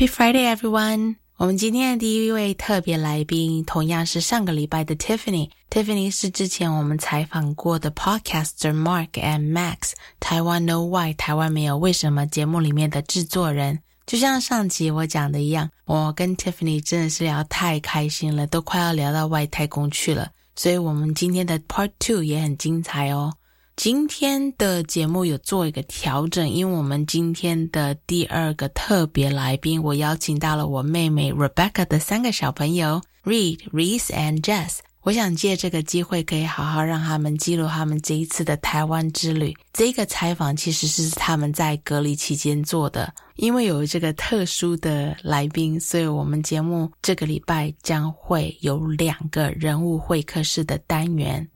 Happy Friday, everyone！我们今天的第一位特别来宾，同样是上个礼拜的 Tiffany。Tiffany 是之前我们采访过的 Podcaster Mark and Max 台湾 No Why 台湾没有为什么节目里面的制作人。就像上集我讲的一样，我跟 Tiffany 真的是聊太开心了，都快要聊到外太空去了。所以我们今天的 Part Two 也很精彩哦。今天的节目有做一个调整，因为我们今天的第二个特别来宾，我邀请到了我妹妹 Rebecca 的三个小朋友 Reed、Reese and Jess。我想借这个机会，可以好好让他们记录他们这一次的台湾之旅。这个采访其实是他们在隔离期间做的，因为有这个特殊的来宾，所以我们节目这个礼拜将会有两个人物会客室的单元。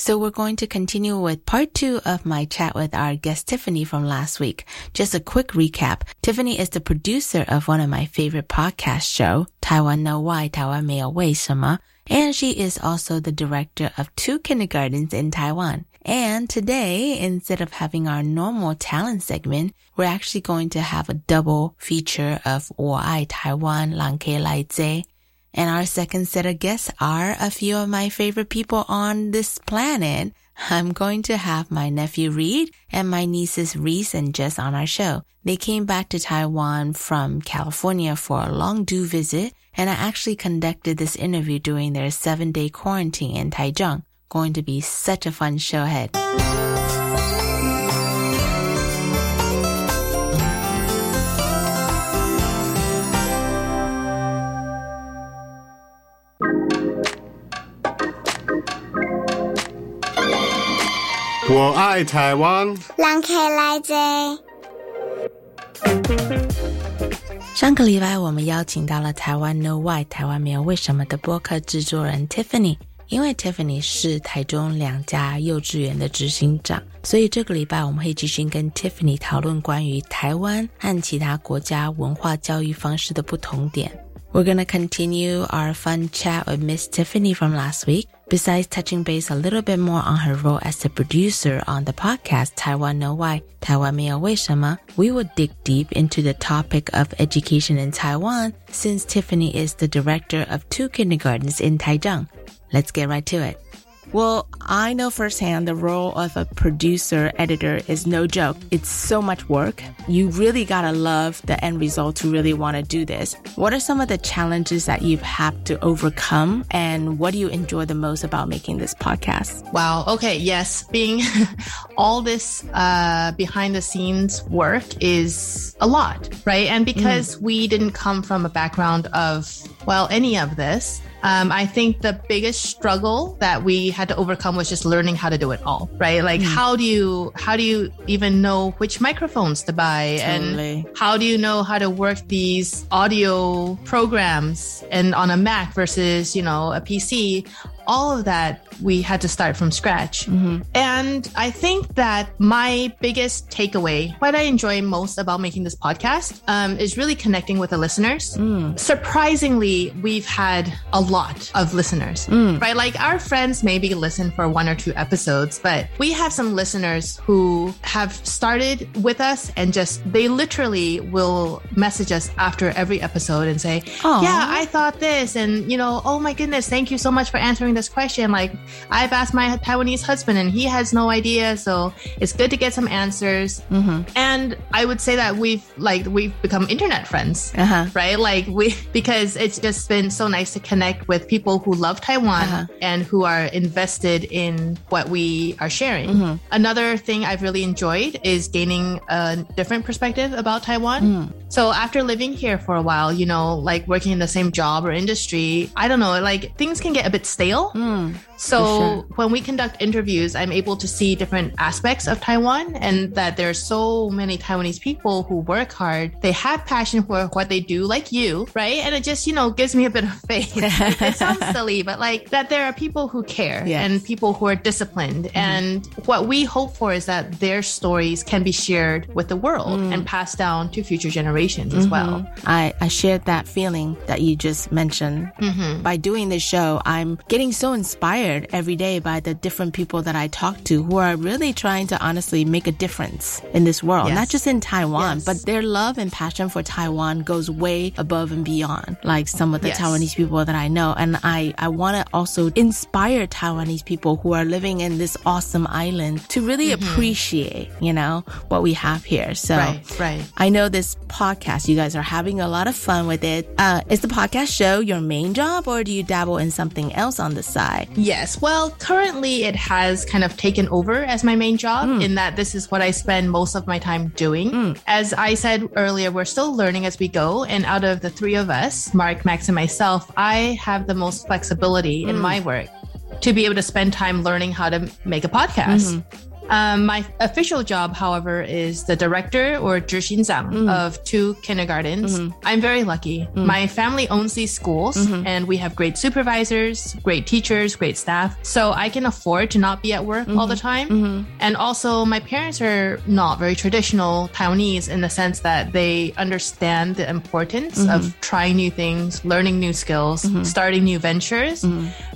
So we're going to continue with part two of my chat with our guest Tiffany from last week. Just a quick recap. Tiffany is the producer of one of my favorite podcast show, Taiwan Know Why, Taiwan 没有为什么, and she is also the director of two kindergartens in Taiwan. And today, instead of having our normal talent segment, we're actually going to have a double feature of 我爱台湾，朗 K 来接 and our second set of guests are a few of my favorite people on this planet. I'm going to have my nephew Reed and my nieces Reis and Jess on our show. They came back to Taiwan from California for a long due visit, and I actually conducted this interview during their seven day quarantine in Taichung. Going to be such a fun show ahead. 我爱台湾。让开来者。上个礼拜，我们邀请到了台湾 No Why 台湾没有为什么的播客制作人 Tiffany。因为 Tiffany 是台中两家幼稚园的执行长，所以这个礼拜我们会继续跟 Tiffany 讨论关于台湾和其他国家文化教育方式的不同点。We're gonna continue our fun chat with Miss Tiffany from last week. Besides touching base a little bit more on her role as the producer on the podcast Taiwan No Why, Taiwan 没有为什么, we will dig deep into the topic of education in Taiwan since Tiffany is the director of two kindergartens in Taichung. Let's get right to it. Well, I know firsthand the role of a producer editor is no joke. It's so much work. You really gotta love the end result to really want to do this. What are some of the challenges that you've had to overcome and what do you enjoy the most about making this podcast? Wow. Okay. Yes. Being all this, uh, behind the scenes work is a lot, right? And because mm. we didn't come from a background of, well, any of this, um, I think the biggest struggle that we had to overcome was just learning how to do it all, right? Like, mm. how do you, how do you even know which microphones to buy? Totally. And how do you know how to work these audio programs and on a Mac versus, you know, a PC? All of that we had to start from scratch. Mm-hmm. And I think that my biggest takeaway, what I enjoy most about making this podcast, um, is really connecting with the listeners. Mm. Surprisingly, we've had a lot of listeners, mm. right? Like our friends maybe listen for one or two episodes, but we have some listeners who have started with us and just, they literally will message us after every episode and say, Aww. yeah, I thought this. And, you know, oh my goodness, thank you so much for answering the this question. Like I've asked my Taiwanese husband and he has no idea. So it's good to get some answers. And I would say that we've like, we've become internet friends, Uh-huh. right? Like we, because it's just been so nice to connect with people who love Taiwan Uh-huh. and who are invested in what we are sharing. Mm-hmm. Another thing I've really enjoyed is gaining a different perspective about Taiwan. Mm. So after living here for a while, you know, like working in the same job or industry, I don't know, like things can get a bit stale. Mm. So sure. when we conduct interviews, I'm able to see different aspects of Taiwan and that there are so many Taiwanese people who work hard. They have passion for what they do, like you, right? And it just, you know, gives me a bit of faith. it sounds silly, but like that there are people who care Yes. and people who are disciplined. Mm-hmm. And what we hope for is that their stories can be shared with the world mm. and passed down to future generations as mm-hmm. well. I, I shared that feeling that you just mentioned. Mm-hmm. By doing this show, I'm getting so inspired every day by the different people that I talk to who are really trying to honestly make a difference in this world, Yes. not just in Taiwan, Yes. but their love and passion for Taiwan goes way above and beyond like some of the Yes. Taiwanese people that I know. And I, I want to also inspire Taiwanese people who are living in this awesome island to really appreciate, you know, what we have here. So Right, right. I know this podcast, you guys are having a lot of fun with it. Uh, is the podcast show your main job or do you dabble in something else on the side? Yes. Well, currently it has kind of taken over as my main job hmm. in that this is what I spend most of my time doing. Hmm. As I said earlier, we're still learning as we go. And out of the three of us, Mark, Max, and myself, I have the most flexibility in hmm. my work to be able to spend time learning how to make a podcast. Um, my official job, however, is the director or Zhishinzang mm. Mm-hmm. of two kindergartens. Mm-hmm. I'm very lucky. Mm. My family owns these schools mm-hmm. and we have great supervisors, great teachers, great staff. So I can afford to not be at work mm-hmm. all the mm-hmm. time. And also, my parents are not very traditional Taiwanese in the sense that they understand the importance of trying new things, learning new skills, starting new ventures.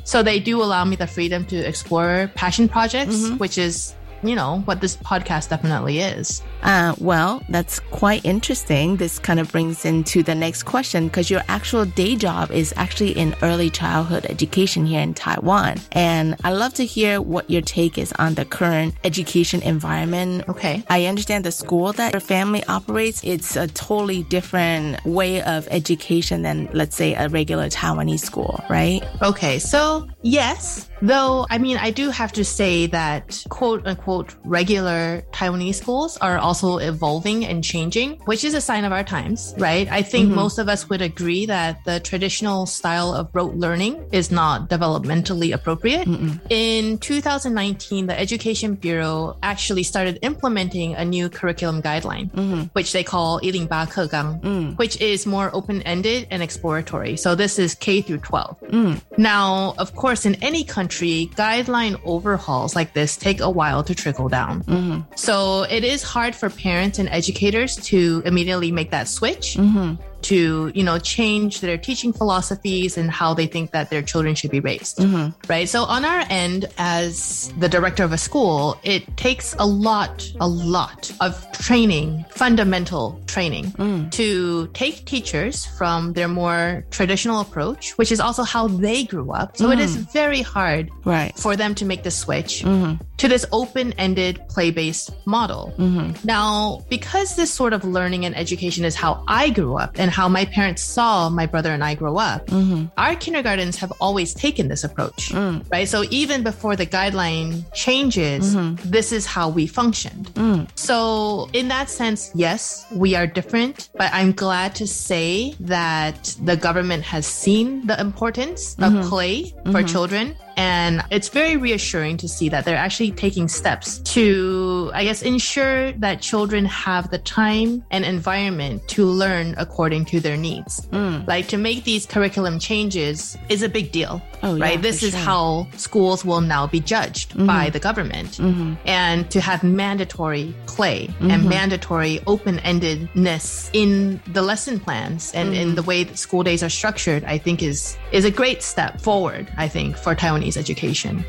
So they do allow me the freedom to explore passion projects, which is you know what this podcast definitely is. Uh, well, that's quite interesting. This kind of brings into the next question because your actual day job is actually in early childhood education here in Taiwan. And I'd love to hear what your take is on the current education environment. Okay. I understand the school that your family operates, it's a totally different way of education than, let's say, a regular Taiwanese school, right? Okay, so yes, though I mean I do have to say that quote unquote regular Taiwanese schools are also evolving and changing, which is a sign of our times, right? I think mm-hmm. most of us would agree that the traditional style of rote learning is not developmentally appropriate. In 2019, the Education Bureau actually started implementing a new curriculum guideline, mm-hmm. which they call 108课纲, mm. which is more open-ended and exploratory. So this is K through 12. Mm. Now, of course, in any country, guideline overhauls like this take a while to trickle down. Mm-hmm. So it is hard for parents and educators to immediately make that switch. Mm-hmm. To you know change their teaching philosophies and how they think that their children should be raised, mm-hmm. right? So on our end, as the director of a school, it takes a lot, a lot of training, fundamental training, mm. to take teachers from their more traditional approach, which is also how they grew up. So it is mm. very hard Right. for them to make the switch mm-hmm. to this open-ended play-based model. Mm-hmm. Now, because this sort of learning and education is how I grew up and how my parents saw my brother and I grow up, mm-hmm. our kindergartens have always taken this approach, mm. right? So even before the guideline changes, mm-hmm. this is how we functioned. Mm. So in that sense, yes, we are different, but I'm glad to say that the government has seen the importance of mm-hmm. play for children. And it's very reassuring to see that they're actually taking steps to, I guess, ensure that children have the time and environment to learn according to their needs. Mm. Like to make these curriculum changes is a big deal, Oh, yeah, right? This is sure. how schools will now be judged mm-hmm. by the government. Mm-hmm. And to have mandatory play and mm-hmm. mandatory open endedness in the lesson plans and in the way that school days are structured, I think is is a great step forward, I think, for Taiwanese education.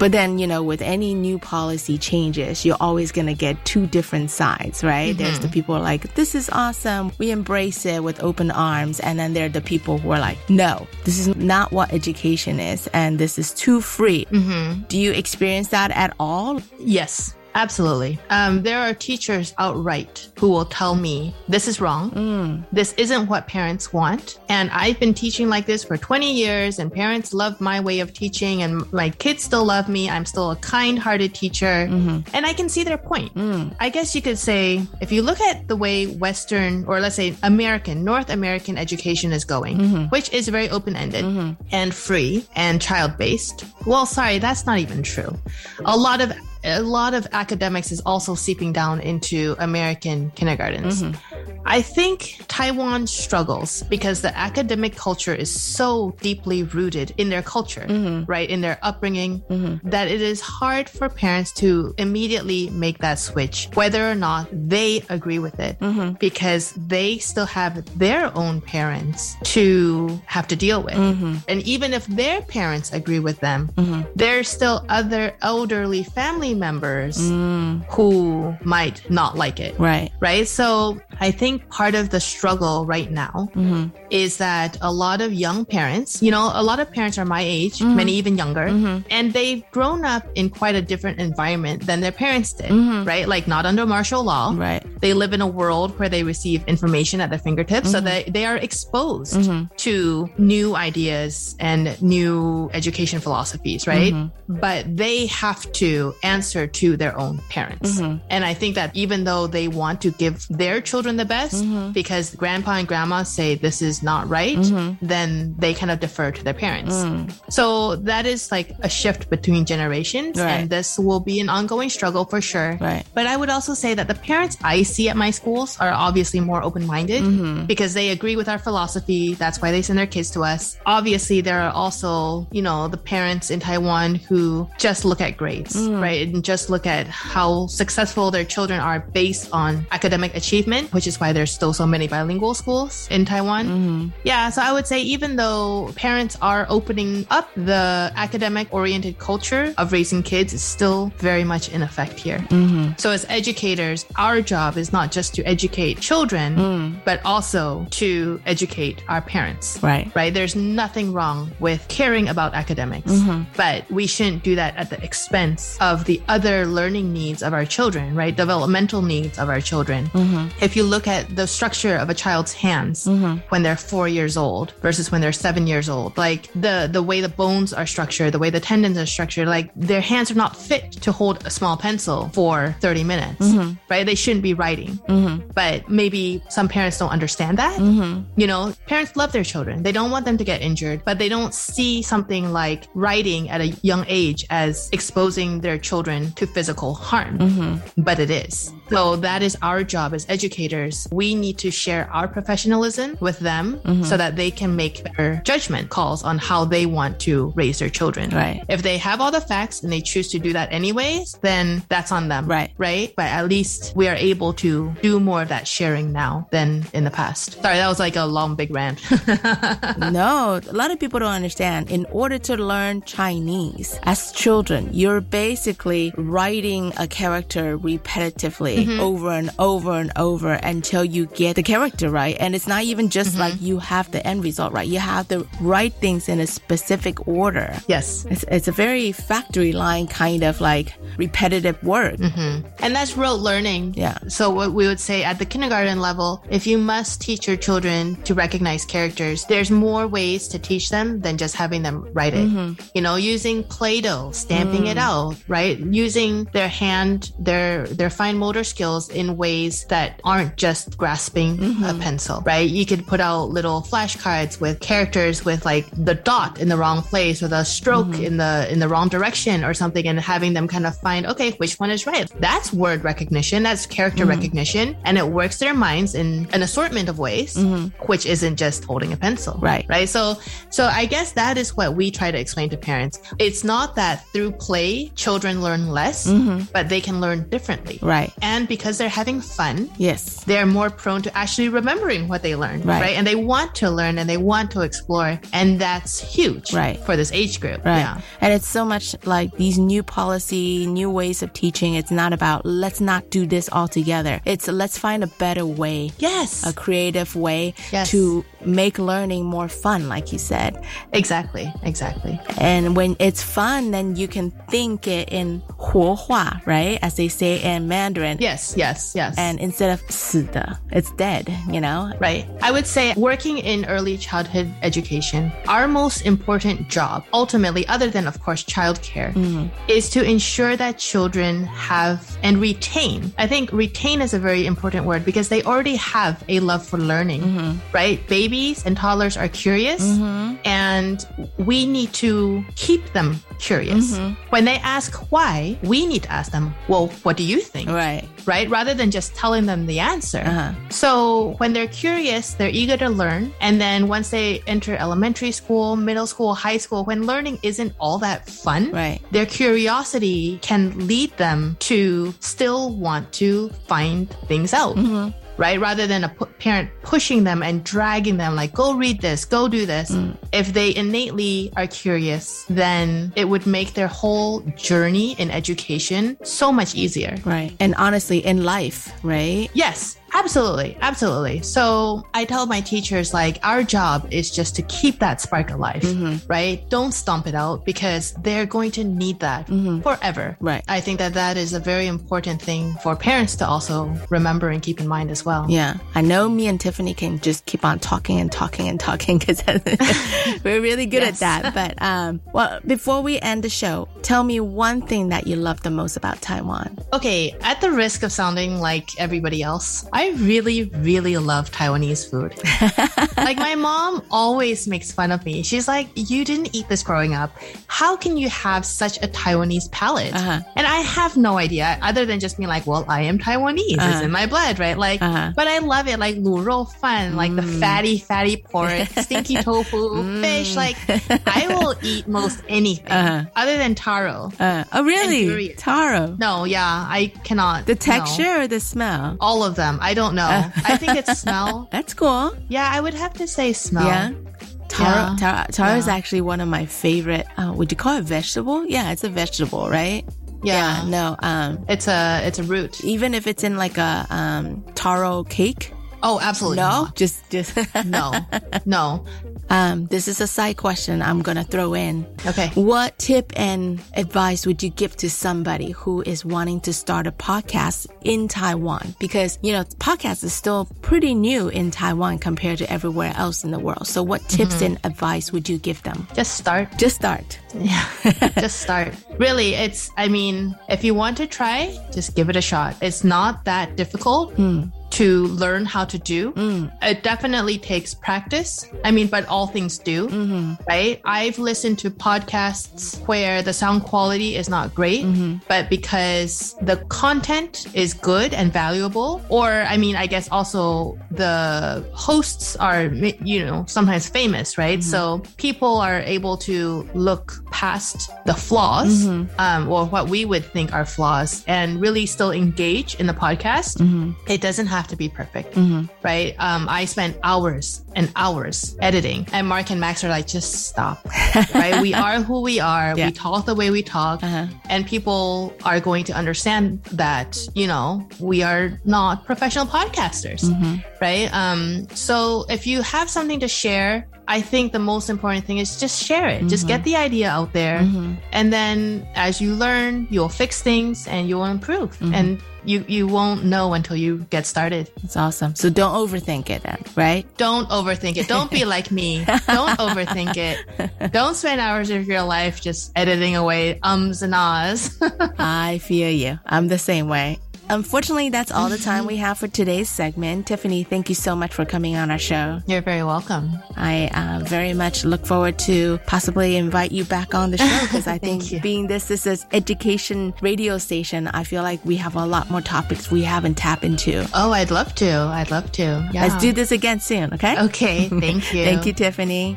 But then, you know, with any new policy changes, you're always going to get two different sides, right? There's the mm-hmm. people who are like, this is awesome. We embrace it with open arms. And then there are the people who are like, no, this is not what education is. And this is too free. Mm-hmm. Do you experience that at all? Yes. Absolutely. Um, there are teachers outright who will tell me this is wrong. Mm. This isn't what parents want. And I've been teaching like this for 20 years, and parents love my way of teaching, and my kids still love me. I'm still a kind hearted teacher. Mm-hmm. And I can see their point. Mm. I guess you could say if you look at the way Western, or let's say American, North American education is going, mm-hmm. which is very open ended mm-hmm. and free and child based, well, sorry, that's not even true. A lot of a lot of academics is also seeping down into American kindergartens. Mm-hmm. I think Taiwan struggles because the academic culture is so deeply rooted in their culture, mm-hmm. right? In their upbringing, mm-hmm. that it is hard for parents to immediately make that switch, whether or not they agree with it, because they still have their own parents to have to deal with. And even if their parents agree with them, there's still other elderly family members mm. who might not like it Right. right? So I think part of the struggle right now mm-hmm. is that a lot of young parents, you know, a lot of parents are my age, mm-hmm. many even younger, mm-hmm. and they've grown up in quite a different environment than their parents did, right? Like not under martial law. Right. They live in a world where they receive information at their fingertips, so they, they are exposed to new ideas and new education philosophies, right? But they have to answer to their own parents. Mm-hmm. And I think that even though they want to give their children the best mm-hmm. because grandpa and grandma say this is not right, mm-hmm. then they kind of defer to their parents. Mm. So that is like a shift between generations. Right. And this will be an ongoing struggle for sure. Right. But I would also say that the parents I see at my schools are obviously more open minded because they agree with our philosophy. That's why they send their kids to us. Obviously, there are also, you know, the parents in Taiwan who just look at grades, mm. right? Just look at how successful their children are based on academic achievement, which is why there's still so many bilingual schools in Taiwan. Mm-hmm. Yeah. So I would say, even though parents are opening up, the academic oriented culture of raising kids is still very much in effect here. Mm-hmm. So, as educators, our job is not just to educate children, mm. but also to educate our parents. Right. Right? There's nothing wrong with caring about academics, mm-hmm. but we shouldn't do that at the expense of the other learning needs of our children, right? Developmental needs of our children. Mm-hmm. If you look at the structure of a child's hands mm-hmm. when they're four years old versus when they're seven years old, like the, the way the bones are structured, the way the tendons are structured, like their hands are not fit to hold a small pencil for 30 minutes, mm-hmm. right? They shouldn't be writing. But maybe some parents don't understand that. You know, parents love their children. They don't want them to get injured, but they don't see something like writing at a young age as exposing their children to physical harm. Mm-hmm. But it is. So that is our job as educators. We need to share our professionalism with them mm-hmm. so that they can make better judgment calls on how they want to raise their children. Right. If they have all the facts and they choose to do that anyways, then that's on them. Right. Right. But at least we are able to do more of that sharing now than in the past. Sorry, that was like a long, big rant. No, a lot of people don't understand. In order to learn Chinese as children, you're basically writing a character repetitively Mm-hmm. Mm-hmm. over and over and over until you get the character right. And it's not even just mm-hmm. like you have the end result right. You have the right things in a specific order. yes. It's, it's a very factory line kind of like repetitive work. And that's rote learning. Yeah. So what we would say at the kindergarten level, if you must teach your children to recognize characters, there's more ways to teach them than just having them write it. You know, using Play-Doh, stamping it mm. out, right? Using their hand, their their fine motor skills in ways that aren't just grasping a mm-hmm. pencil, right? You could put out little flashcards with characters with like the dot in the wrong place or the stroke mm-hmm. in the in the wrong direction or something and having them kind of find okay which one is right? That's word recognition. That's character mm-hmm. recognition. And it works their minds in an assortment of ways which isn't just holding a pencil Right. right? So so i guess that is what we try to explain to parents. It's not that through play children learn less but they can learn differently. Right. and And because they're having fun, Yes. they're more prone to actually remembering what they learned, Right. right? And they want to learn and they want to explore. And that's huge Right. for this age group. Right. Yeah. And it's so much like these new policy, new ways of teaching. It's not about let's not do this all together. It's let's find a better way, Yes. a creative way Yes. to make learning more fun, like you said. Exactly. Exactly. And when it's fun, then you can think it in 活化, right? As they say in Mandarin. Yes. Yes. Yes. And instead of 死的, it's dead, you know? Right. I would say working in early childhood education, our most important job, ultimately, other than, of course, childcare, is to ensure that children have and retain. I think retain is a very important word because they already have a love for learning, right? Babies and toddlers are curious mm-hmm. and we need to keep them curious. Mm-hmm. When they ask why, we need to ask them, well, what do you think? Right. right? Rather than just telling them the answer. Uh-huh. So when they're curious, they're eager to learn. And then once they enter elementary school, middle school, high school, when learning isn't all that fun, Right. their curiosity can lead them to still want to find things out. Mm-hmm. Right? Rather than a parent pushing them and dragging them, like, go read this, go do this. Mm. If they innately are curious, then it would make their whole journey in education so much easier. Right. And honestly, in life, right? Yes, absolutely. Absolutely. So I tell my teachers, like, our job is just to keep that spark alive, right? Don't stomp it out because they're going to need that forever. Right. I think that that is a very important thing for parents to also remember and keep in mind as well. Yeah, I know me and Tiffany can just keep on talking and talking and talking because we're really good Yes. at that. But um, well, before we end the show, tell me one thing that you love the most about Taiwan. Okay, at the risk of sounding like everybody else, I I really, really love Taiwanese food. like, my mom always makes fun of me. She's like, You didn't eat this growing up. How can you have such a Taiwanese palate? Uh-huh. And I have no idea, other than just being like, Well, I am Taiwanese. Uh-huh. It's in my blood, right? Like, uh-huh. but I love it. Like, lu rou fan, like the mm. fatty, fatty pork, stinky tofu, mm. fish. Like, I will eat most anything uh-huh. other than taro. Uh, oh, really? Taro? No, yeah, I cannot. The texture no. or the smell? All of them don't know. I think it's smell. That's cool. Yeah, I would have to say smell. Yeah. Taro, Yeah. taro, taro is actually one of my favorite. Uh, would you call it vegetable? Yeah, it's a vegetable, right? Yeah. No. Um, It's a it's a root. even if it's in like a um taro cake. Oh, absolutely. No, not. just just No. No. Um, this is a side question I'm gonna throw in. Okay. What tip and advice would you give to somebody who is wanting to start a podcast in Taiwan? Because, you know, podcast is still pretty new in Taiwan compared to everywhere else in the world. So what tips and advice would you give them? Just start. Just start. Yeah. just start. Really, it's I mean, if you want to try, just give it a shot. It's not that difficult. To learn how to do, mm. it definitely takes practice. I mean, but all things do, mm-hmm. right? I've listened to podcasts where the sound quality is not great, mm-hmm. but because the content is good and valuable, or I mean, I guess also the hosts are, you know, sometimes famous, right? Mm-hmm. So people are able to look past the flaws, um, or what we would think are flaws, and really still engage in the podcast. It doesn't have to be perfect, right? Um, I spent hours and hours editing, and Mark and Max are like, just stop, right? We are who we are. Yeah. We talk the way we talk, Uh-huh. and people are going to understand that, you know, we are not professional podcasters, right? Um, so if you have something to share, I think the most important thing is just share it. Just get mm-hmm. the idea out there. Mm-hmm. And then as you learn, you'll fix things and you'll improve. Mm-hmm. And you, you won't know until you get started. It's awesome. So don't overthink it then, right? Don't overthink it. Don't be like me. Don't overthink it. Don't spend hours of your life just editing away ums and ahs. I feel you. I'm the same way. Unfortunately, that's all the time we have for today's segment. Tiffany, thank you so much for coming on our show. You're very welcome. I uh, very much look forward to possibly invite you back on the show because I think you. being this is an education radio station, I feel like we have a lot more topics we haven't tapped into. Oh, I'd love to. I'd love to. Yeah. Let's do this again soon, okay? Okay. Thank you. Thank you, Tiffany.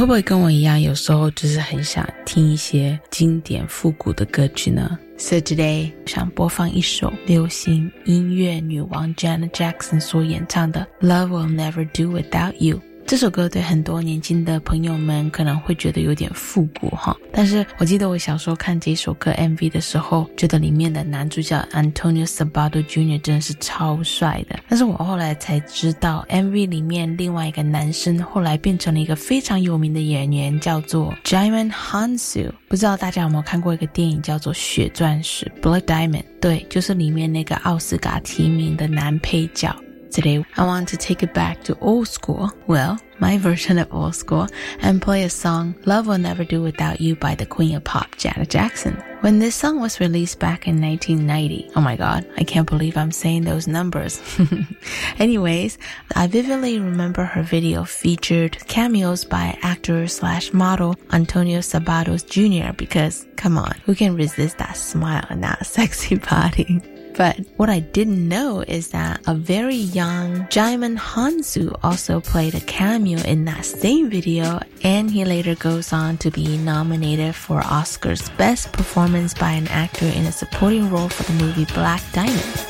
会不会跟我一样，有时候就是很想听一些经典复古的歌曲呢？So today 想播放一首流行音乐女王 Janet Jackson 所演唱的《Love Will Never Do Without You》。这首歌对很多年轻的朋友们可能会觉得有点复古哈，但是我记得我小时候看这首歌 MV 的时候，觉得里面的男主角 Antonio Sabato Jr. 真的是超帅的。但是我后来才知道，MV 里面另外一个男生后来变成了一个非常有名的演员，叫做 Jimon Hansu。不知道大家有没有看过一个电影叫做《血钻石》（Blood Diamond）？对，就是里面那个奥斯卡提名的男配角。Today, I want to take it back to old school, well, my version of old school, and play a song, Love Will Never Do Without You by the Queen of Pop, Janet Jackson. When this song was released back in 1990, oh my god, I can't believe I'm saying those numbers. Anyways, I vividly remember her video featured cameos by actor slash model Antonio Sabatos Jr. because, come on, who can resist that smile and that sexy body? But what I didn't know is that a very young Djimon Hounsou also played a cameo in that same video, and he later goes on to be nominated for Oscar's Best Performance by an Actor in a Supporting Role for the movie Black Diamond.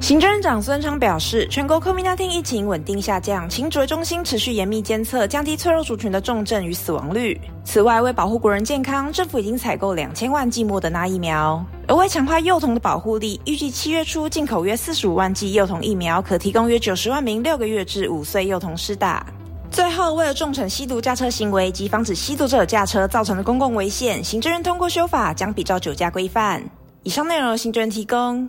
行政院长孙昌表示，全国 COVID-19 疫情稳定下降，请指中心持续严密监测，降低脆弱族群的重症与死亡率。此外，为保护国人健康，政府已经采购两千万剂莫德纳疫苗。而为强化幼童的保护力，预计七月初进口约四十五万剂幼童疫苗，可提供约九十万名六个月至五岁幼童施打。最后，为了重惩吸毒驾车行为及防止吸毒者驾车造成的公共危险，行政院通过修法，将比照酒驾规范。以上内容由行政院提供。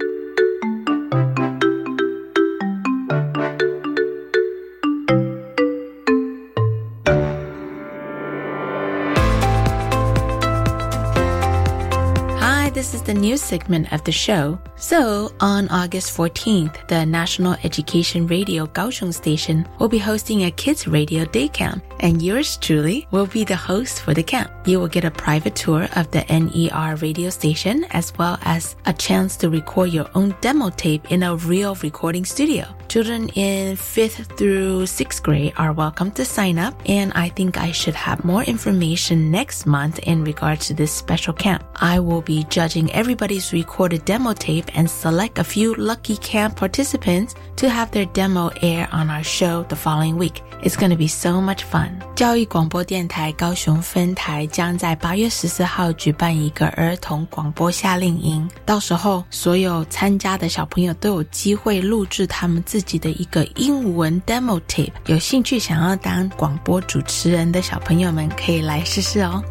This is the news segment of the show. So, on August 14th, the National Education Radio Kaohsiung station will be hosting a kids radio day camp, and yours truly will be the host for the camp. You will get a private tour of the NER radio station as well as a chance to record your own demo tape in a real recording studio. Children in 5th through 6th grade are welcome to sign up, and I think I should have more information next month in regards to this special camp. I will be judging everybody's recorded demo tape and select a few lucky camp participants to have their demo air on our show the following week. It's going to be so much fun. 教育广播电台高雄分台将在八月十四号举办一个儿童广播夏令营，到时候所有参加的小朋友都有机会录制他们自己的一个英文 demo tape。有兴趣想要当广播主持人的小朋友们可以来试试哦。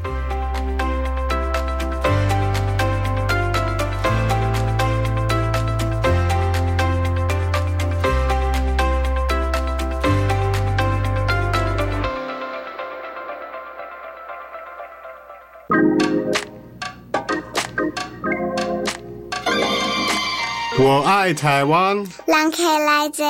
我爱台湾。人客来坐。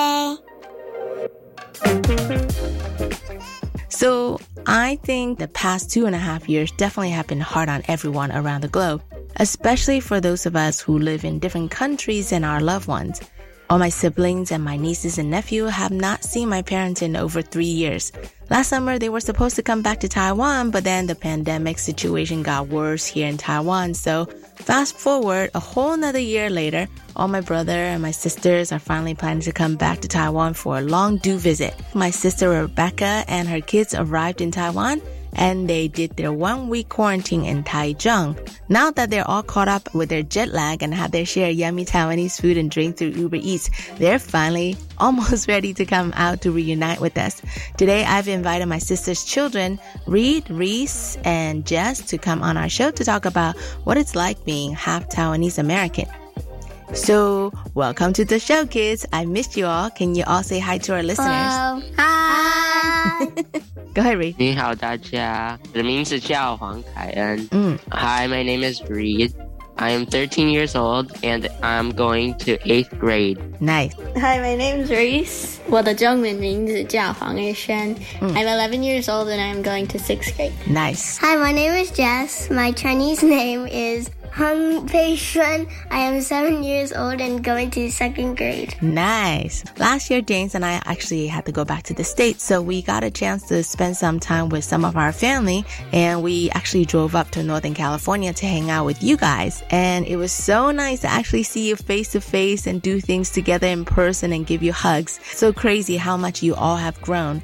So I think the past two and a half years definitely have been hard on everyone around the globe, especially for those of us who live in different countries and our loved ones. All my siblings and my nieces and nephew have not seen my parents in over three years. Last summer, they were supposed to come back to Taiwan, but then the pandemic situation got worse here in Taiwan. So fast forward a whole another year later, all my brother and my sisters are finally planning to come back to Taiwan for a long due visit. My sister Rebecca and her kids arrived in Taiwan and they did their one week quarantine in Taichung. Now that they're all caught up with their jet lag and have their share of yummy Taiwanese food and drink through Uber Eats, they're finally almost ready to come out to reunite with us. Today, I've invited my sister's children, Reed, Reis, and Jess, to come on our show to talk about what it's like being half Taiwanese American. So, welcome to the show, kids. I missed you all. Can you all say hi to our listeners? Hello. Hi. Go ahead, Reed. my name is Reed. I am 13 years old and I'm going to 8th grade. Nice. Hi, my name is Reis. 我的中文名字叫黄月轩. Shen. I'm 11 years old and I'm going to 6th grade. Nice. Hi, my name is Jess. My Chinese name is Hung Pei Xuan. I am seven years old and going to second grade. Nice. Last year, James and I actually had to go back to the States, so we got a chance to spend some time with some of our family, and we actually drove up to Northern California to hang out with you guys. And it was so nice to actually see you face to face and do things together in person and give you hugs. So crazy how much you all have grown.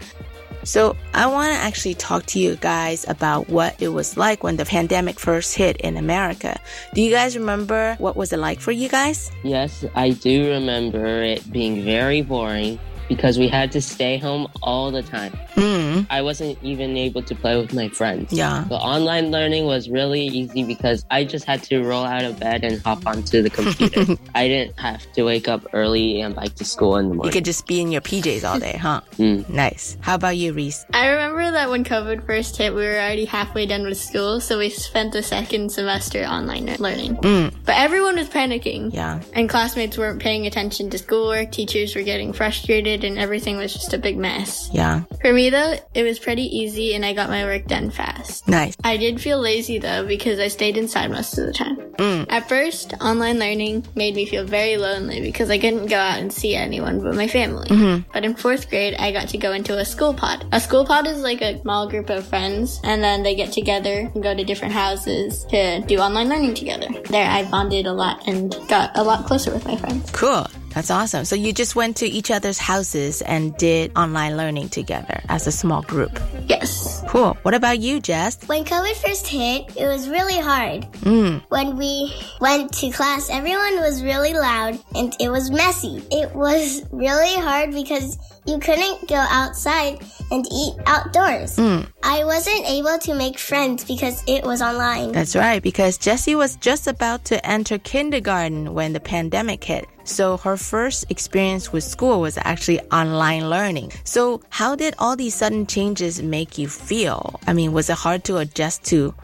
So I want to actually talk to you guys about what it was like when the pandemic first hit in America. Do you guys remember what was it like for you guys? Yes, I do remember it being very boring because we had to stay home all the time. Mm. I wasn't even able to play with my friends. Yeah. The online learning was really easy because I just had to roll out of bed and hop onto the computer. I didn't have to wake up early and bike to school in the morning. You could just be in your PJs all day, huh? Mm. Nice. How about you, Reis? I remember that when COVID first hit, we were already halfway done with school, so we spent the second semester online learning. Mm. But everyone was panicking. Yeah. And classmates weren't paying attention to schoolwork, teachers were getting frustrated, and everything was just a big mess. Yeah. For me, though, it was pretty easy and I got my work done fast. Nice. I did feel lazy, though, because I stayed inside most of the time. Mm. At first, online learning made me feel very lonely because I couldn't go out and see anyone but my family. Mm-hmm. But in fourth grade, I got to go into a school pod. A school pod is like a small group of friends, and then they get together and go to different houses to do online learning together. There, I bonded a lot and got a lot closer with my friends. Cool. That's awesome. So you just went to each other's houses and did online learning together as a small group. Yes. Cool. What about you, Jess? When COVID first hit, it was really hard. Mm. When we went to class, everyone was really loud and it was messy. It was really hard because you couldn't go outside and eat outdoors. Mm. I wasn't able to make friends because it was online. That's right, because Jessie was just about to enter kindergarten when the pandemic hit. So her first experience with school was actually online learning. So how did all these sudden changes make you feel? I mean, was it hard to adjust to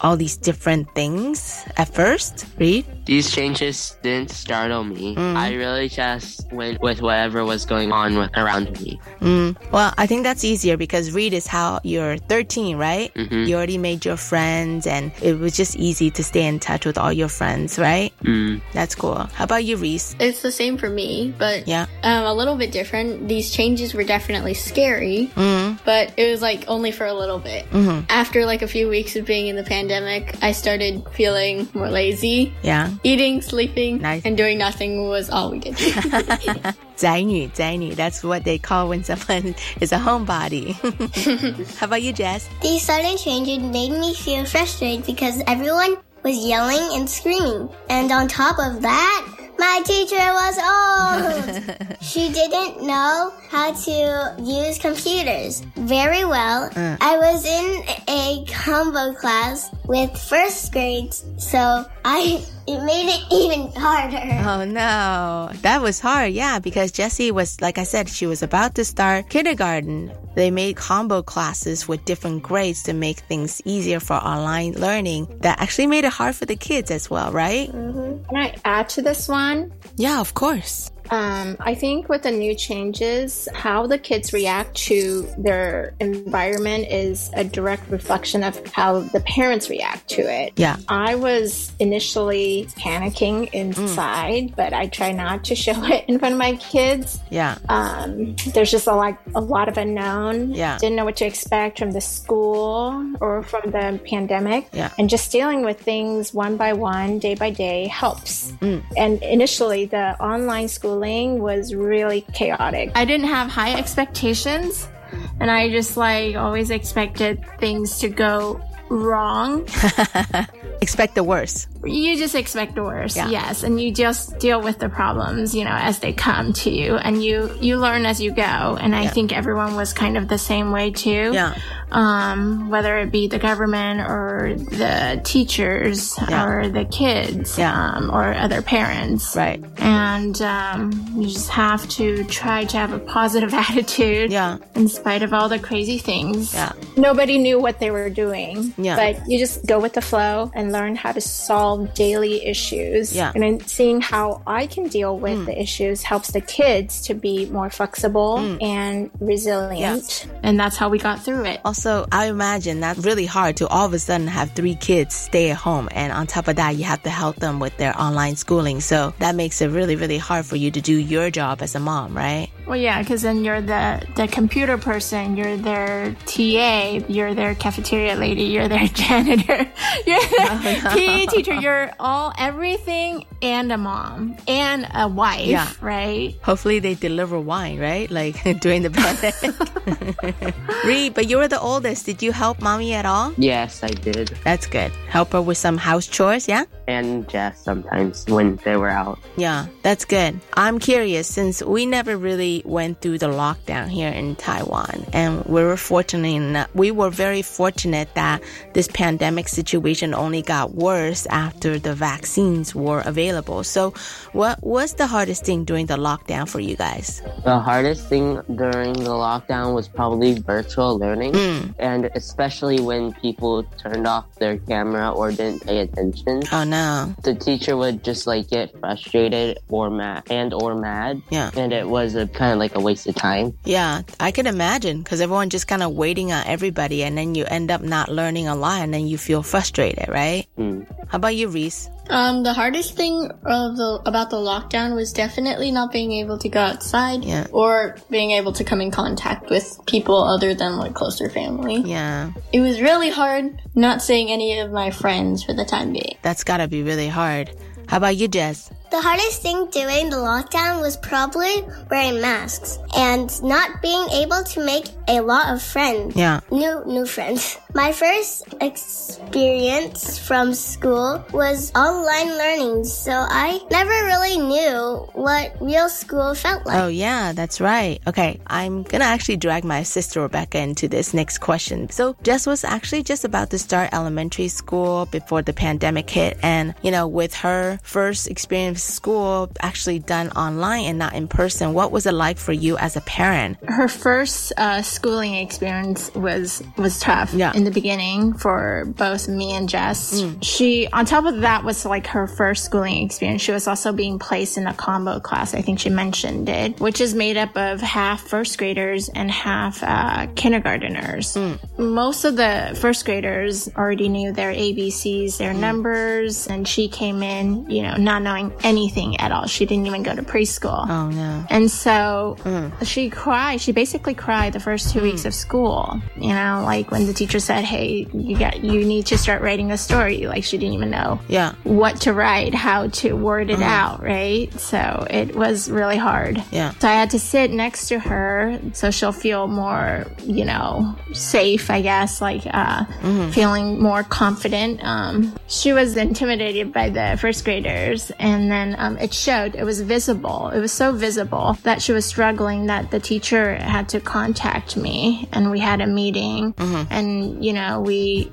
all these different things at first? Reed? These changes didn't startle me. Mm. I really just went with whatever was going on with, around me. Mm, well, I think that's easier because Reed is how you're 13, right? Mhm. You already made your friends and it was just easy to stay in touch with all your friends, right? Mm. That's cool. How about you, Reis? It's the same for me, but Yeah. um, a little bit different. These changes were definitely scary, Mm. but it was like only for a little bit. Mhm. After like a few weeks of being in the pandemic, I started feeling more lazy. Yeah. Eating, sleeping, Nice. and doing nothing was all we did. 宅女,宅女. That's what they call when someone is a homebody. How about you, Jess? These sudden changes made me feel frustrated because everyone was yelling and screaming. And on top of that, my teacher was old. she didn't know how to use computers very well. Uh. I was in a combo class with first grades, so I it made it even harder. Oh no, that was hard. Yeah, because Jessie was, like I said, she was about to start kindergarten. They made combo classes with different grades to make things easier for online learning. That actually made it hard for the kids as well, right? Mm-hmm. Can I add to this one? Yeah, of course. Um, I think with the new changes, how the kids react to their environment is a direct reflection of how the parents react to it. Yeah. I was initially panicking inside, but I try not to show it in front of my kids. Yeah. Um, there's just a lot, a lot of unknown. Yeah. Didn't know what to expect from the school or from the pandemic. Yeah. And just dealing with things one by one, day by day helps. Mm. And initially, the online schooling was really chaotic. I didn't have high expectations, and I just like always expected things to go wrong. Expect the worst. You just expect the worst, Yeah. yes, and you just deal with the problems, you know, as they come to you, and you you learn as you go. And I Yeah. think everyone was kind of the same way too. Yeah. Um, whether it be the government or the teachers Yeah. or the kids, Yeah. um, or other parents, Right. and um, you just have to try to have a positive attitude, Yeah. in spite of all the crazy things. Yeah. Nobody knew what they were doing. Yeah. But you just go with the flow and learn how to solve solve daily issues. Yeah. And then seeing how I can deal with mm. the issues helps the kids to be more flexible mm. and resilient. And that's how we got through it. Also, I imagine that's really hard to all of a sudden have three kids stay at home. And on top of that, you have to help them with their online schooling. So that makes it really, really hard for you to do your job as a mom, right? Well, yeah, because then you're the, the computer person, you're their TA, you're their cafeteria lady, you're their janitor, you're their no. PE teacher, you're all everything and a mom and a wife, yeah. right? Hopefully they deliver wine, right? Like during the pandemic. Reed, but you were the oldest. Did you help mommy at all? Yes, I did. That's good. Help her with some house chores, yeah? And Jess sometimes when they were out. Yeah, that's good. I'm curious since we never really went through the lockdown here in Taiwan and we were fortunate enough, we were very fortunate that this pandemic situation only got worse after the vaccines were available. So what was the hardest thing during the lockdown for you guys? The hardest thing during the lockdown was probably virtual learning mm. and especially when people turned off their camera or didn't pay attention. Oh no. The teacher would just like get frustrated or mad and or mad. Yeah. And it was a kind of like a waste of time. Yeah, I can imagine because everyone just kind of waiting on everybody and then you end up not learning a lot and then you feel frustrated, right? Mm. How about you, Reis? Um, the hardest thing of the about the lockdown was definitely not being able to go outside yeah. or being able to come in contact with people other than like closer family. Yeah. It was really hard not seeing any of my friends for the time being. That's gotta be really hard. How about you, Jess? The hardest thing during the lockdown was probably wearing masks and not being able to make a lot of friends. Yeah. New new friends. My first experience from school was online learning, so I never really knew what real school felt like. Oh yeah, that's right. Okay, I'm gonna actually drag my sister Rebecca into this next question. So Jess was actually just about to start elementary school before the pandemic hit, and you know, with her first experience school actually done online and not in person. What was it like for you as a parent? Her first uh, schooling experience was was tough. Yeah. In the beginning for both me and Jess. Mm. She, on top of that, was like her first schooling experience. She was also being placed in a combo class. I think she mentioned it, which is made up of half first graders and half uh, kindergarteners. Mm. Most of the first graders already knew their ABCs, their mm. numbers, and she came in, you know, not knowing anything at all. She didn't even go to preschool. Oh no. And so mm. she cried. She basically cried the first two mm. weeks of school. You know, like when the teacher said, "Hey, you got you need to start writing a story." Like she didn't even know yeah what to write, how to word it mm. out, right? So it was really hard. Yeah. So I had to sit next to her so she'll feel more, you know, safe. I guess like uh, mm-hmm. feeling more confident. Um, she was intimidated by the first graders, and then um, it showed, it was visible. It was so visible that she was struggling that the teacher had to contact me and we had a meeting mm-hmm. and, you know, we,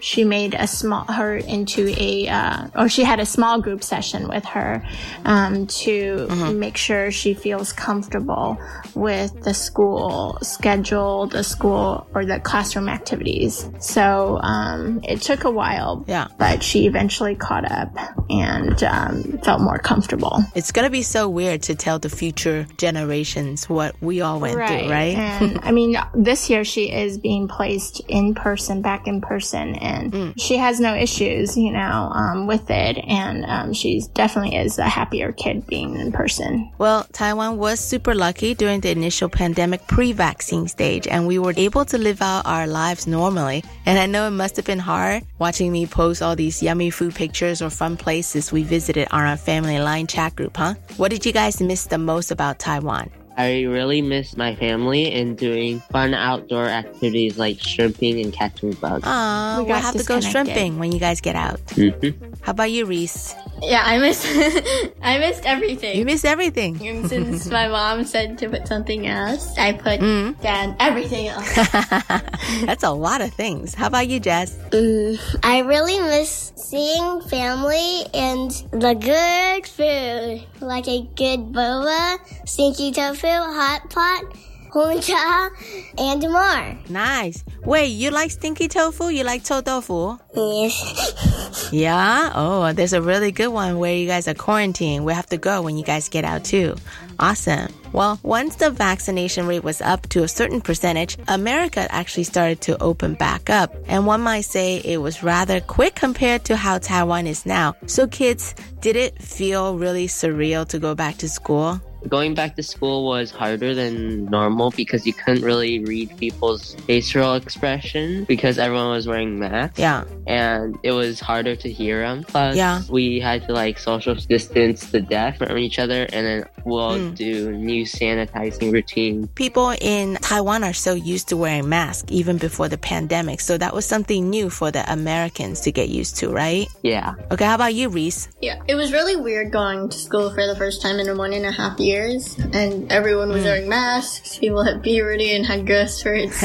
she made a small, her into a, uh, or she had a small group session with her, um, to mm-hmm. make sure she feels comfortable with the school schedule, the school or the classroom activities. So, um, it took a while. Yeah. But she eventually caught up and, um, felt more comfortable. It's going to be so weird to tell the future generations what we all went right. through, right? And I mean, this year she is being placed in person, back in person, and mm. she has no issues, you know, um, with it. And um, she definitely is a happier kid being in person. Well, Taiwan was super lucky during the initial pandemic pre vaccine stage, and we were able to live out our lives normally. And I know it must have been hard watching me post all these yummy food pictures or fun places we visited on our family line chat group, huh? What did you guys miss the most about Taiwan? I really miss my family and doing fun outdoor activities like shrimping and catching bugs. Aw, we we'll have to go shrimping when you guys get out. Mm-hmm. How about you, Reis? Yeah, I missed I missed everything. You missed everything. And since my mom said to put something else, I put mm. down everything else. That's a lot of things. How about you, Jess? Mm, I really miss seeing family and the good food, like a good boba, stinky tofu, hot pot, honcha, and more. Nice. Wait, you like stinky tofu? You like to tofu? Yes. Yeah. Oh, there's a really good one where you guys are quarantined. We have to go when you guys get out too. Awesome. Well, once the vaccination rate was up to a certain percentage, America actually started to open back up. And one might say it was rather quick compared to how Taiwan is now. So kids, did it feel really surreal to go back to school? Going back to school was harder than normal because you couldn't really read people's facial expression because everyone was wearing masks. Yeah. And it was harder to hear them. Plus, yeah. we had to like social distance the death from each other and then we'll mm. do new sanitizing routine. People in Taiwan are so used to wearing masks even before the pandemic. So that was something new for the Americans to get used to, right? Yeah. Okay, how about you, Reis? Yeah. It was really weird going to school for the first time in a one and a half years years, and everyone was mm. wearing masks. People had puberty and had growth spurts.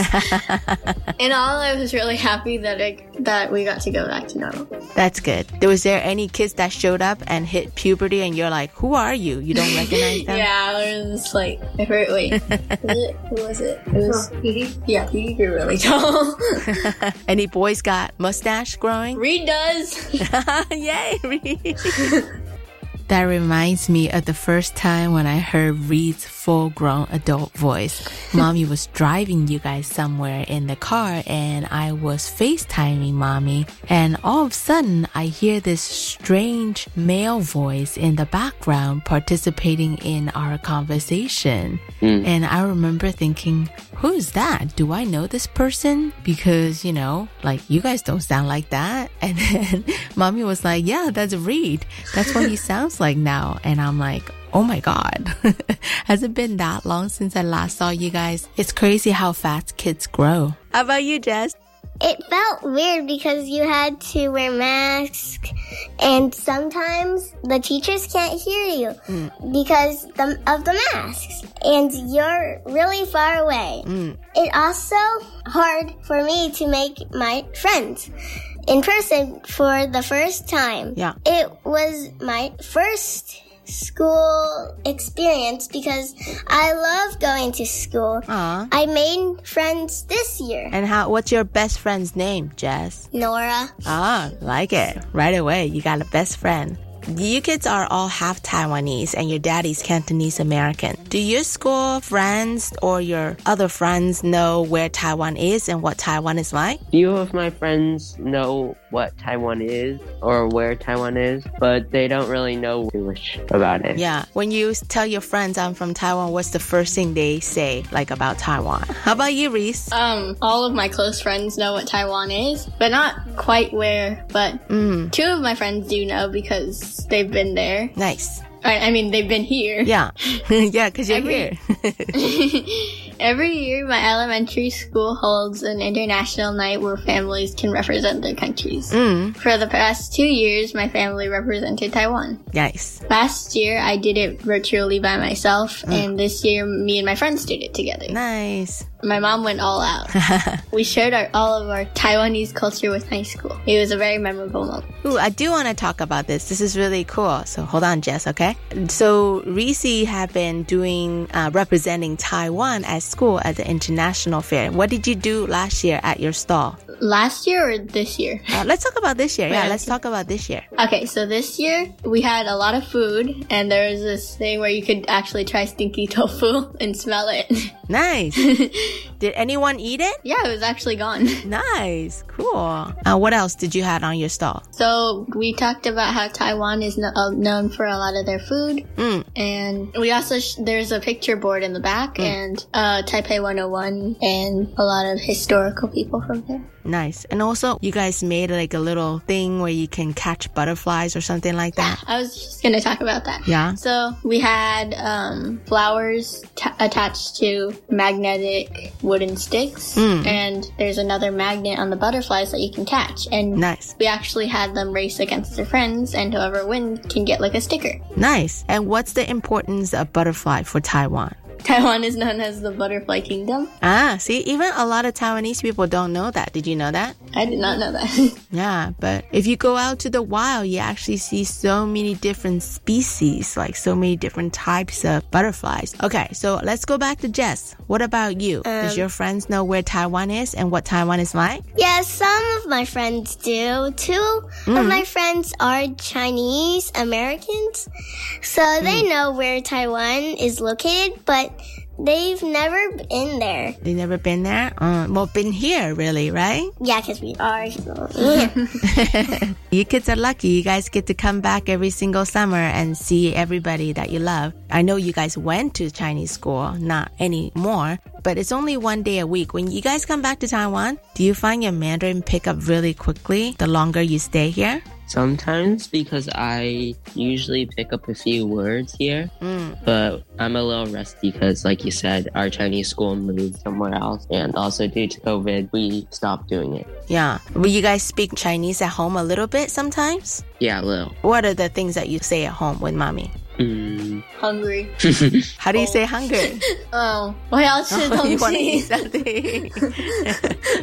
and all I was really happy that I, that we got to go back to normal. That's good. Was there any kids that showed up and hit puberty, and you're like, "Who are you? You don't recognize them?" yeah, there was like, I heard, wait, was it? Who was it? It was oh, Petey. Yeah, Petey grew really tall. any boys got mustache growing? Reed does. Yay, Reed. That reminds me of the first time when I heard Reed's full grown adult voice. mommy was driving you guys somewhere in the car and I was FaceTiming mommy. And all of a sudden, I hear this strange male voice in the background participating in our conversation. Mm. And I remember thinking, who's that? Do I know this person? Because, you know, like you guys don't sound like that. And then mommy was like, yeah, that's Reed. That's what he sounds like now. And I'm like, oh my God. Has it been that long since I last saw you guys? It's crazy how fast kids grow. How about you, Jess? It felt weird because you had to wear masks and sometimes the teachers can't hear you mm. because the, of the masks and you're really far away. Mm. It also hard for me to make my friends in person for the first time. Yeah. It was my first school experience because I love going to school. Aww. I made friends this year. And how? What's your best friend's name, Jess? Nora. Ah, like it. Right away, you got a best friend. You kids are all half Taiwanese and your daddy's Cantonese American. Do your school friends or your other friends know where Taiwan is and what Taiwan is like? Few of my friends know what Taiwan is or where Taiwan is, but they don't really know too much about it. Yeah. When you tell your friends I'm from Taiwan, what's the first thing they say like about Taiwan? How about you, Reis? Um, all of my close friends know what Taiwan is, but not quite where, but mm. two of my friends do know because they've been there. Nice. I, I mean, they've been here. Yeah. yeah, because you're every, here. every year, my elementary school holds an international night where families can represent their countries. Mm. For the past two years, my family represented Taiwan. Nice. Last year, I did it virtually by myself, mm. and this year, me and my friends did it together. Nice. My mom went all out. we shared our, all of our Taiwanese culture with high school. It was a very memorable moment. Ooh, I do want to talk about this. This is really cool. So hold on, Jess, okay? So Reis have been doing, uh, representing Taiwan at school at the international fair. What did you do last year at your stall? Last year or this year? Uh, let's talk about this year. Yeah, let's talk about this year. Okay, so this year we had a lot of food and there was this thing where you could actually try stinky tofu and smell it. Nice. Did anyone eat it? Yeah, it was actually gone. Nice. Cool. Uh, what else did you have on your stall? So we talked about how Taiwan is no, uh, known for a lot of their food. Mm. And we also, sh- there's a picture board in the back mm. and uh, Taipei 101 and a lot of historical people from there. Nice. And also, you guys made like a little thing where you can catch butterflies or something like that. I was just going to talk about that. Yeah. So we had um, flowers t- attached to magnetic wooden sticks, mm. and there's another magnet on the butterflies that you can catch. And nice. We actually had them race against their friends, and whoever wins can get like a sticker. Nice. And what's the importance of butterfly for Taiwan? Taiwan is known as the Butterfly Kingdom. Ah, see, even a lot of Taiwanese people don't know that. Did you know that? I did not know that. yeah, but if you go out to the wild, you actually see so many different species, like so many different types of butterflies. Okay, so let's go back to Jess. What about you? Um, Does your friends know where Taiwan is and what Taiwan is like? Yeah, some of my friends do. Two mm. of my friends are Chinese Americans, so mm. they know where Taiwan is located, but They've never been there. They've never been there? Uh, well, been here, really, right? Yeah, because we are. you kids are lucky. You guys get to come back every single summer and see everybody that you love. I know you guys went to Chinese school, not anymore, but it's only one day a week. When you guys come back to Taiwan, do you find your Mandarin pick up really quickly the longer you stay here? Sometimes because I usually pick up a few words here, mm. but I'm a little rusty because, like you said, our Chinese school moved somewhere else, and also due to COVID, we stopped doing it. Yeah. Will you guys speak Chinese at home a little bit sometimes? Yeah, a little. What are the things that you say at home with mommy? Hungry? How do you say hunger？嗯，我要吃东西。You um, want to eat something?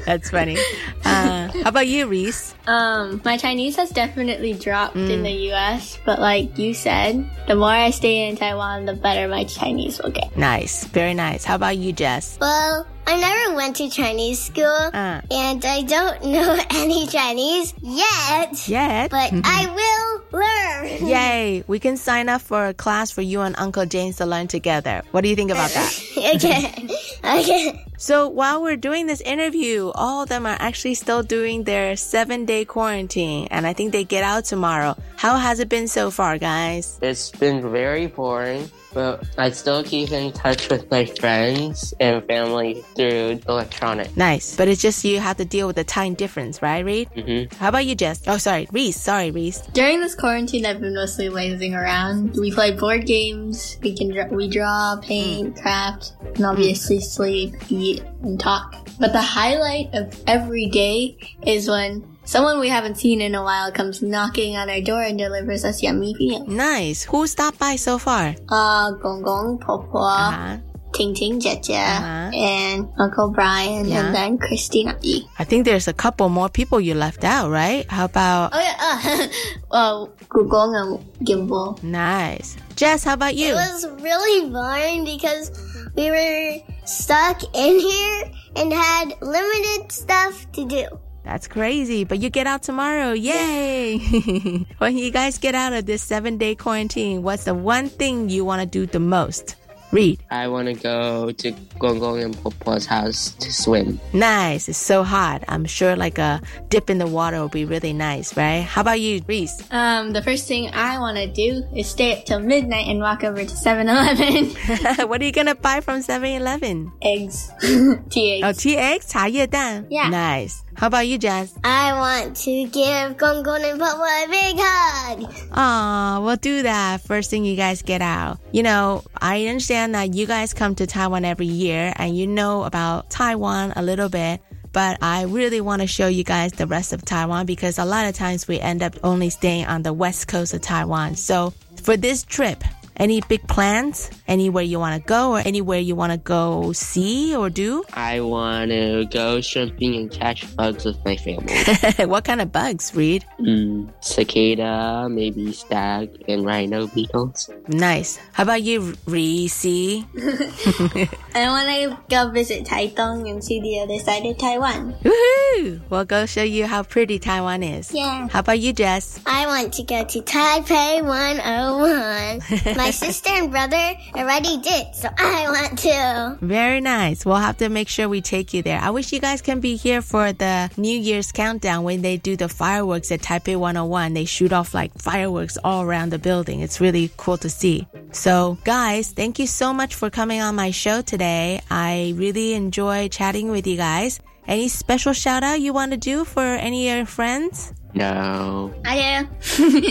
That's funny. Uh, how about you, Reis? Um, my Chinese has definitely dropped in mm. the U.S., but like you said, the more I stay in Taiwan, the better my Chinese will get. Nice, very nice. How about you, Jess? Well. I never went to Chinese school, uh. and I don't know any Chinese yet. Yet? But I will learn. Yay! We can sign up for a class for you and Uncle James to learn together. What do you think about that? okay. okay. So while we're doing this interview, all of them are actually still doing their seven day quarantine, and I think they get out tomorrow. How has it been so far, guys? It's been very boring but I still keep in touch with my friends and family through electronic. Nice. But it's just you have to deal with the time difference, right, Reed? Mm-hmm. How about you, Jess? Oh, sorry, Reis. Sorry, Reis. During this quarantine, I've been mostly lazing around. We play board games. We can dra- we draw, paint, mm. craft, and obviously mm. sleep, eat, and talk. But the highlight of every day is when Someone we haven't seen in a while comes knocking on our door and delivers us yummy meals. Nice. Who stopped by so far? Uh, Gong Gong, Po uh-huh. Ting Ting Jie uh-huh. and Uncle Brian, yeah. and then Christina E. I think there's a couple more people you left out, right? How about? Oh yeah, uh, well, Gugong and Gimbal. Nice. Jess, how about you? It was really fun because we were stuck in here and had limited stuff to do. That's crazy, but you get out tomorrow. Yay! when you guys get out of this seven day quarantine, what's the one thing you want to do the most? Reed. I want to go to Gong Gong and Popo's house to swim. Nice. It's so hot. I'm sure like a dip in the water will be really nice, right? How about you, Reis? Um, the first thing I want to do is stay up till midnight and walk over to 7-Eleven. what are you going to buy from 7-Eleven? Eggs. Tea. Oh, eggs 茶叶蛋. Yeah. Nice. How about you, Jess? I want to give Gong Gong and Papa a big hug. Aw, we'll do that first thing you guys get out. You know, I understand that you guys come to Taiwan every year and you know about Taiwan a little bit but I really want to show you guys the rest of Taiwan because a lot of times we end up only staying on the west coast of Taiwan. So for this trip, any big plans? Anywhere you want to go or anywhere you want to go see or do? I want to go shrimping and catch bugs with my family. what kind of bugs, Reed? Mm, cicada, maybe stag and rhino beetles. Nice. How about you, Reis? I want to go visit Taitung and see the other side of Taiwan. Woohoo! We'll go show you how pretty Taiwan is. Yeah. How about you, Jess? I want to go to Taipei 101. My my sister and brother already did, so I want to. Very nice. We'll have to make sure we take you there. I wish you guys can be here for the New Year's countdown when they do the fireworks at Taipei 101. They shoot off like fireworks all around the building. It's really cool to see. So, guys, thank you so much for coming on my show today. I really enjoy chatting with you guys. Any special shout out you want to do for any of your friends? No. I do.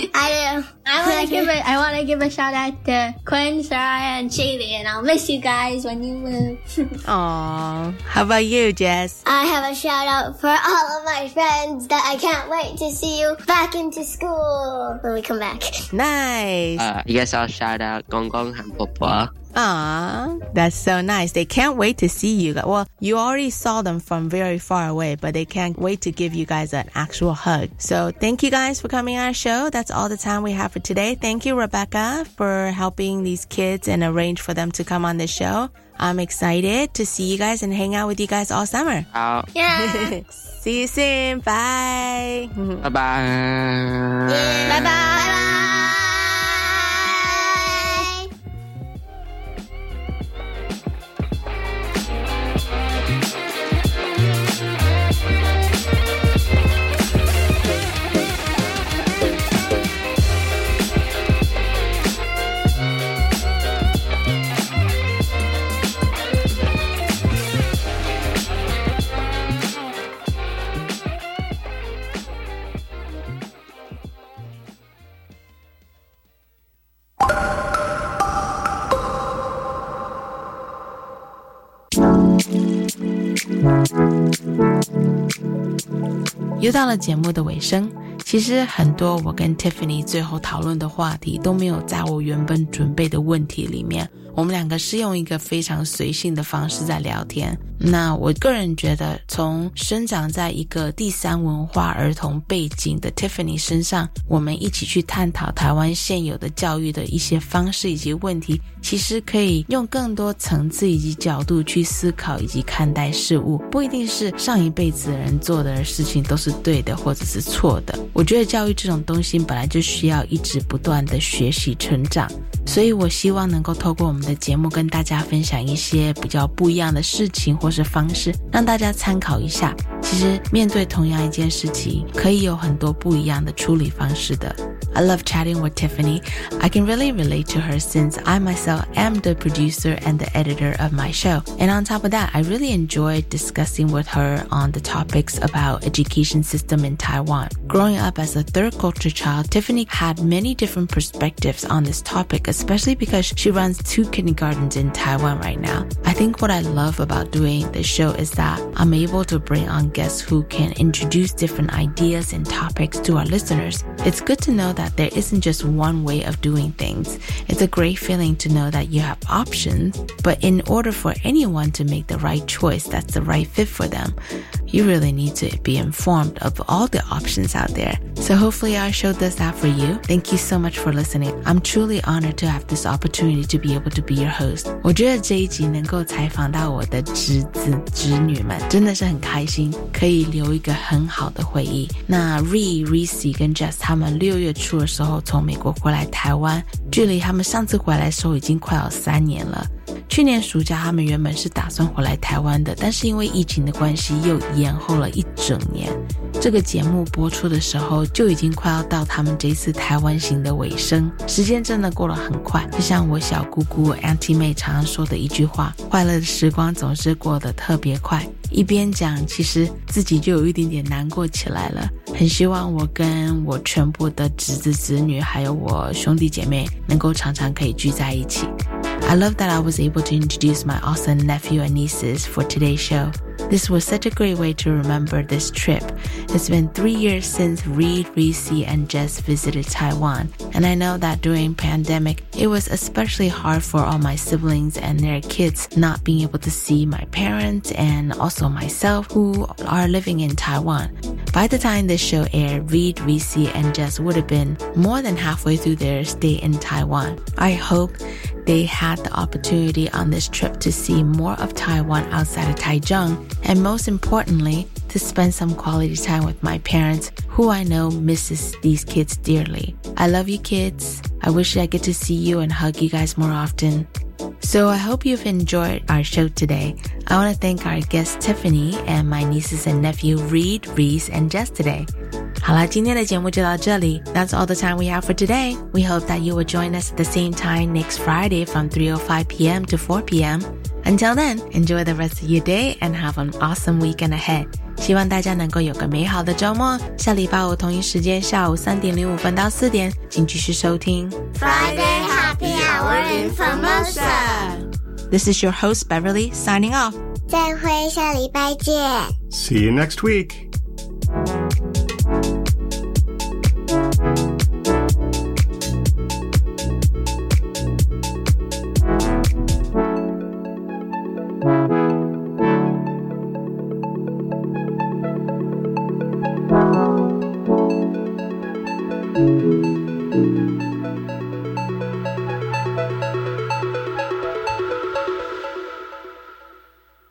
I do. I want to give a I want to give a shout out to Quinn, Sarah, and Shaylee, and I'll miss you guys when you move. Aww. How about you, Jess? I have a shout out for all of my friends that I can't wait to see you back into school when we come back. Nice. Uh, I guess I'll shout out Gong Gong and Papa. Ah, that's so nice. They can't wait to see you. Well, you already saw them from very far away, but they can't wait to give you guys an actual hug. So thank you guys for coming on our show. That's all the time we have for today. Thank you, Rebecca, for helping these kids and arrange for them to come on the show. I'm excited to see you guys and hang out with you guys all summer. Oh. Yeah. see you soon. Bye. Bye bye. Bye bye. 又到了节目的尾声，其实很多我跟 Tiffany 最后讨论的话题都没有在我原本准备的问题里面。我们两个是用一个非常随性的方式在聊天。那我个人觉得，从生长在一个第三文化儿童背景的 Tiffany 身上，我们一起去探讨台湾现有的教育的一些方式以及问题，其实可以用更多层次以及角度去思考以及看待事物。不一定是上一辈子人做的事情都是对的或者是错的。我觉得教育这种东西本来就需要一直不断的学习成长，所以我希望能够透过我们。的节目跟大家分享一些比较不一样的事情或是方式，让大家参考一下。其实面对同样一件事情，可以有很多不一样的处理方式的。I love chatting with Tiffany. I can really relate to her since I myself am the producer and the editor of my show. And on top of that, I really enjoyed discussing with her on the topics about education system in Taiwan. Growing up as a third culture child, Tiffany had many different perspectives on this topic, especially because she runs two kindergartens in Taiwan right now. I think what I love about doing this show is that I'm able to bring on guests who can introduce different ideas and topics to our listeners. It's good to know that that there isn't just one way of doing things. It's a great feeling to know that you have options, but in order for anyone to make the right choice that's the right fit for them, you really need to be informed of all the options out there. So hopefully our show does that for you. Thank you so much for listening. I'm truly honored to have this opportunity to be able to be your host. 我觉得这一集能够采访到我的侄子侄女们，真的是很开心，可以留一个很好的回忆。那 Re、Reis 跟 Jess 他们六月初。出的时候从美国回来台湾，距离他们上次回来的时候已经快要三年了。去年暑假，他们原本是打算回来台湾的，但是因为疫情的关系，又延后了一整年。这个节目播出的时候，就已经快要到他们这次台湾行的尾声。时间真的过得很快，就像我小姑姑 anti 妹常常说的一句话：“快乐的时光总是过得特别快。”一边讲，其实自己就有一点点难过起来了。很希望我跟我全部的侄子侄女，还有我兄弟姐妹，能够常常可以聚在一起。I love that I was able to introduce my awesome nephew and nieces for today's show. This was such a great way to remember this trip. It's been three years since Reed, Reis, and Jess visited Taiwan, and I know that during pandemic, it was especially hard for all my siblings and their kids not being able to see my parents and also myself who are living in Taiwan. By the time this show aired, Reed, Reis, and Jess would have been more than halfway through their stay in Taiwan. I hope they had the opportunity on this trip to see more of Taiwan outside of Taichung, and most importantly, to spend some quality time with my parents, who I know misses these kids dearly. I love you kids. I wish I get to see you and hug you guys more often. So I hope you've enjoyed our show today. I want to thank our guest Tiffany and my nieces and nephew Reed, Reis, and Jess today. 好了，今天的节目就到这里。That's all the time we have for today. We hope that you will join us at the same time next Friday from 3:05 p.m. to 4 p.m. Until then, enjoy the rest of your day and have an awesome weekend ahead. 希望大家能够有个美好的周末。下礼拜五同一时间下午三点零五分到四点，请继续收听 Friday Happy Hour in Formosa. This is your host Beverly signing off. 再会，下礼拜见。 See you next week.